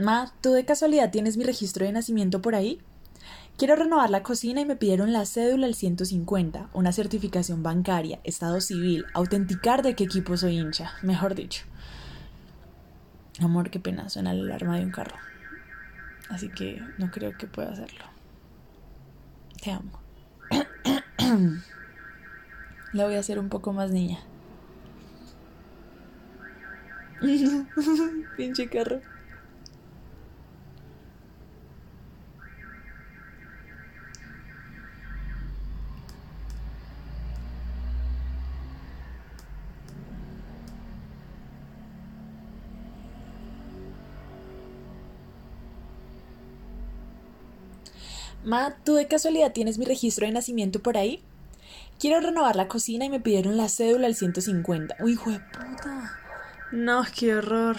Ma, ¿tú de casualidad tienes mi registro de nacimiento por ahí? Quiero renovar la cocina y me pidieron la cédula al 150, una certificación bancaria, estado civil, autenticar de qué equipo soy hincha, mejor dicho. Amor, qué pena, suena la alarma de un carro. Así que no creo que pueda hacerlo. Te amo. La voy a hacer un poco más niña. Pinche carro. Ma, ¿tú de casualidad tienes mi registro de nacimiento por ahí? Quiero renovar la cocina y me pidieron la cédula al 150. Uy, hijo de puta. No, qué horror.